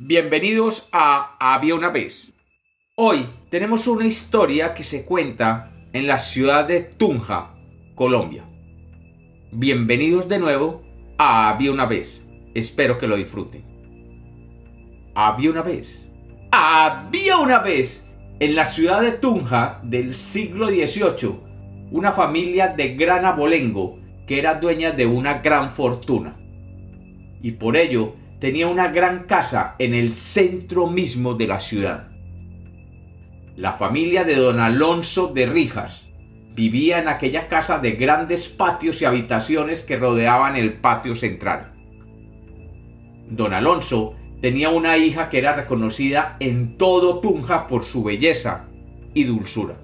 Bienvenidos a Había una vez. Hoy tenemos una historia que se cuenta en la ciudad de Tunja, Colombia. Bienvenidos de nuevo a Había una vez. Espero que lo disfruten. Había una vez. Había una vez en la ciudad de Tunja del siglo XVIII una familia de gran abolengo que era dueña de una gran fortuna. Y por ello tenía una gran casa en el centro mismo de la ciudad. La familia de don Alonso de Rijas vivía en aquella casa de grandes patios y habitaciones que rodeaban el patio central. Don Alonso tenía una hija que era reconocida en todo Tunja por su belleza y dulzura.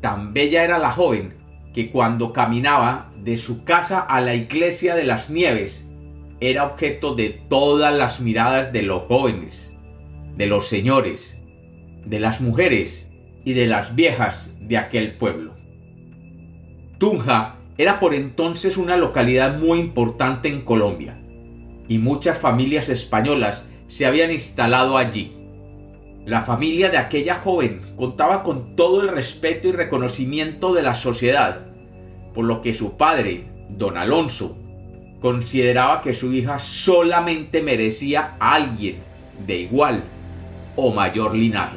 Tan bella era la joven que cuando caminaba de su casa a la iglesia de las nieves era objeto de todas las miradas de los jóvenes, de los señores, de las mujeres y de las viejas de aquel pueblo. Tunja era por entonces una localidad muy importante en Colombia y muchas familias españolas se habían instalado allí. La familia de aquella joven contaba con todo el respeto y reconocimiento de la sociedad, por lo que su padre, don Alonso, consideraba que su hija solamente merecía a alguien de igual o mayor linaje.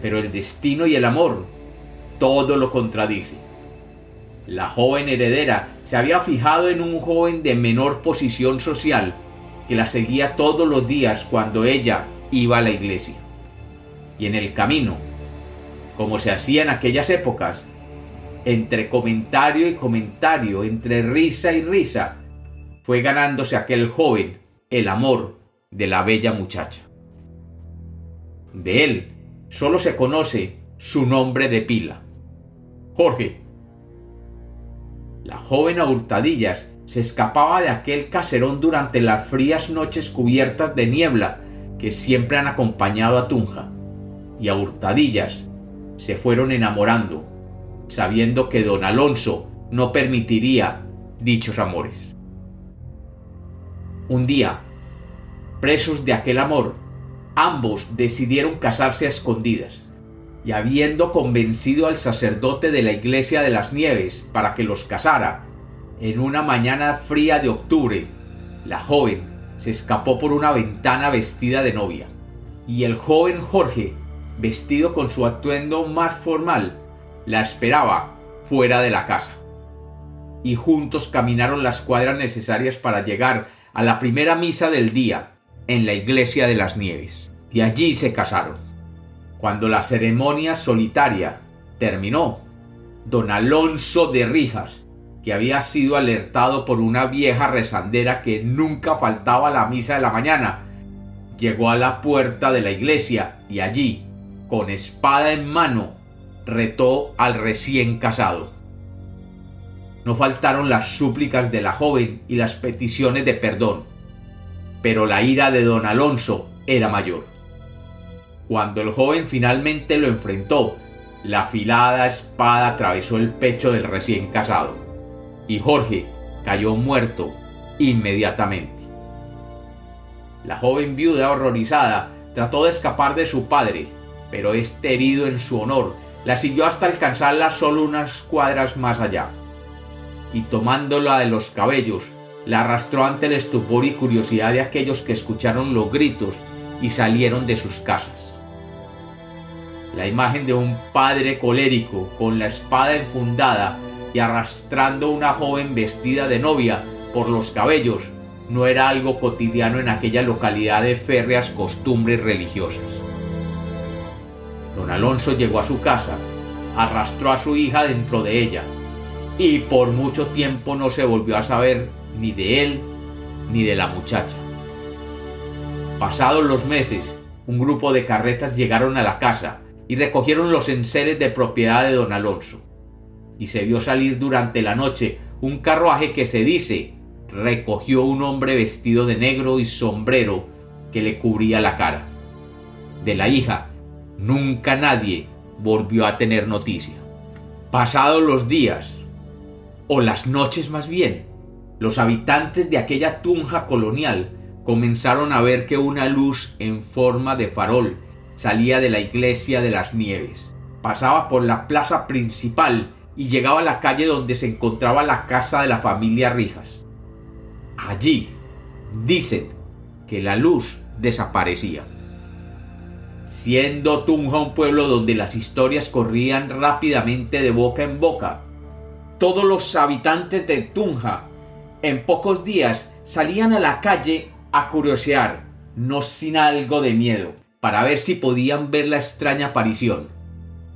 Pero el destino y el amor todo lo contradice. La joven heredera se había fijado en un joven de menor posición social que la seguía todos los días cuando ella iba a la iglesia. Y en el camino, como se hacía en aquellas épocas, entre comentario y comentario, entre risa y risa, fue ganándose aquel joven el amor de la bella muchacha. De él solo se conoce su nombre de pila, Jorge. La joven a hurtadillas se escapaba de aquel caserón durante las frías noches cubiertas de niebla que siempre han acompañado a Tunja, y a hurtadillas se fueron enamorando sabiendo que don Alonso no permitiría dichos amores. Un día, presos de aquel amor, ambos decidieron casarse a escondidas, y habiendo convencido al sacerdote de la iglesia de las nieves para que los casara, en una mañana fría de octubre, la joven se escapó por una ventana vestida de novia, y el joven Jorge, vestido con su atuendo más formal, la esperaba fuera de la casa. Y juntos caminaron las cuadras necesarias para llegar a la primera misa del día en la iglesia de las nieves. Y allí se casaron. Cuando la ceremonia solitaria terminó, don Alonso de Rijas, que había sido alertado por una vieja rezandera que nunca faltaba a la misa de la mañana, llegó a la puerta de la iglesia y allí, con espada en mano, retó al recién casado. No faltaron las súplicas de la joven y las peticiones de perdón, pero la ira de don Alonso era mayor. Cuando el joven finalmente lo enfrentó, la afilada espada atravesó el pecho del recién casado, y Jorge cayó muerto inmediatamente. La joven viuda horrorizada trató de escapar de su padre, pero este herido en su honor la siguió hasta alcanzarla solo unas cuadras más allá, y tomándola de los cabellos, la arrastró ante el estupor y curiosidad de aquellos que escucharon los gritos y salieron de sus casas. La imagen de un padre colérico con la espada enfundada y arrastrando una joven vestida de novia por los cabellos no era algo cotidiano en aquella localidad de férreas costumbres religiosas. Don Alonso llegó a su casa, arrastró a su hija dentro de ella, y por mucho tiempo no se volvió a saber ni de él ni de la muchacha. Pasados los meses, un grupo de carretas llegaron a la casa y recogieron los enseres de propiedad de don Alonso. Y se vio salir durante la noche un carruaje que se dice recogió un hombre vestido de negro y sombrero que le cubría la cara. De la hija nunca nadie volvió a tener noticia. Pasados los días, o las noches más bien, los habitantes de aquella tunja colonial comenzaron a ver que una luz en forma de farol salía de la iglesia de las nieves. Pasaba por la plaza principal y llegaba a la calle donde se encontraba la casa de la familia Rijas. Allí, dicen que la luz desaparecía. Siendo Tunja un pueblo donde las historias corrían rápidamente de boca en boca, todos los habitantes de Tunja en pocos días salían a la calle a curiosear, no sin algo de miedo, para ver si podían ver la extraña aparición.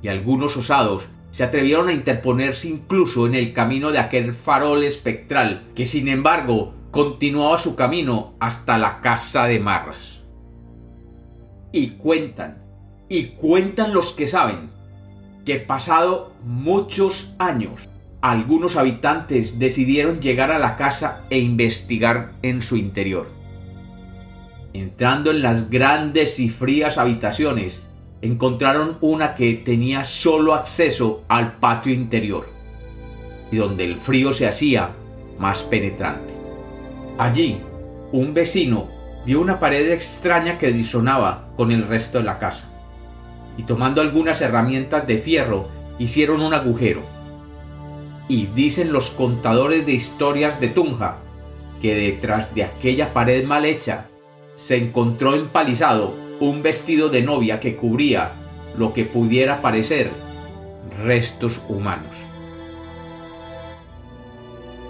Y algunos osados se atrevieron a interponerse incluso en el camino de aquel farol espectral, que sin embargo continuaba su camino hasta la casa de Marras. Y cuentan, y cuentan los que saben, que pasado muchos años, algunos habitantes decidieron llegar a la casa e investigar en su interior. Entrando en las grandes y frías habitaciones, encontraron una que tenía solo acceso al patio interior, y donde el frío se hacía más penetrante. Allí, un vecino vio una pared extraña que disonaba con el resto de la casa, y tomando algunas herramientas de fierro, hicieron un agujero y dicen los contadores de historias de Tunja que detrás de aquella pared mal hecha se encontró empalizado un vestido de novia que cubría lo que pudiera parecer restos humanos.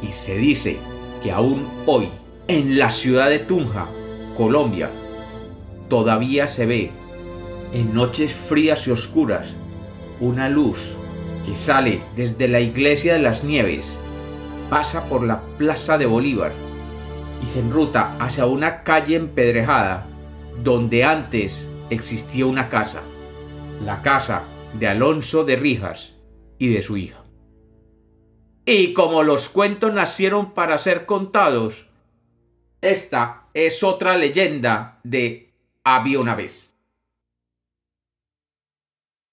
Y se dice que aún hoy, en la ciudad de Tunja, Colombia, todavía se ve, en noches frías y oscuras, una luz que sale desde la iglesia de las Nieves, pasa por la Plaza de Bolívar y se enruta hacia una calle empedrejada donde antes existía una casa, la casa de Alonso de Rijas y de su hija. Y como los cuentos nacieron para ser contados, esta es otra leyenda de Había.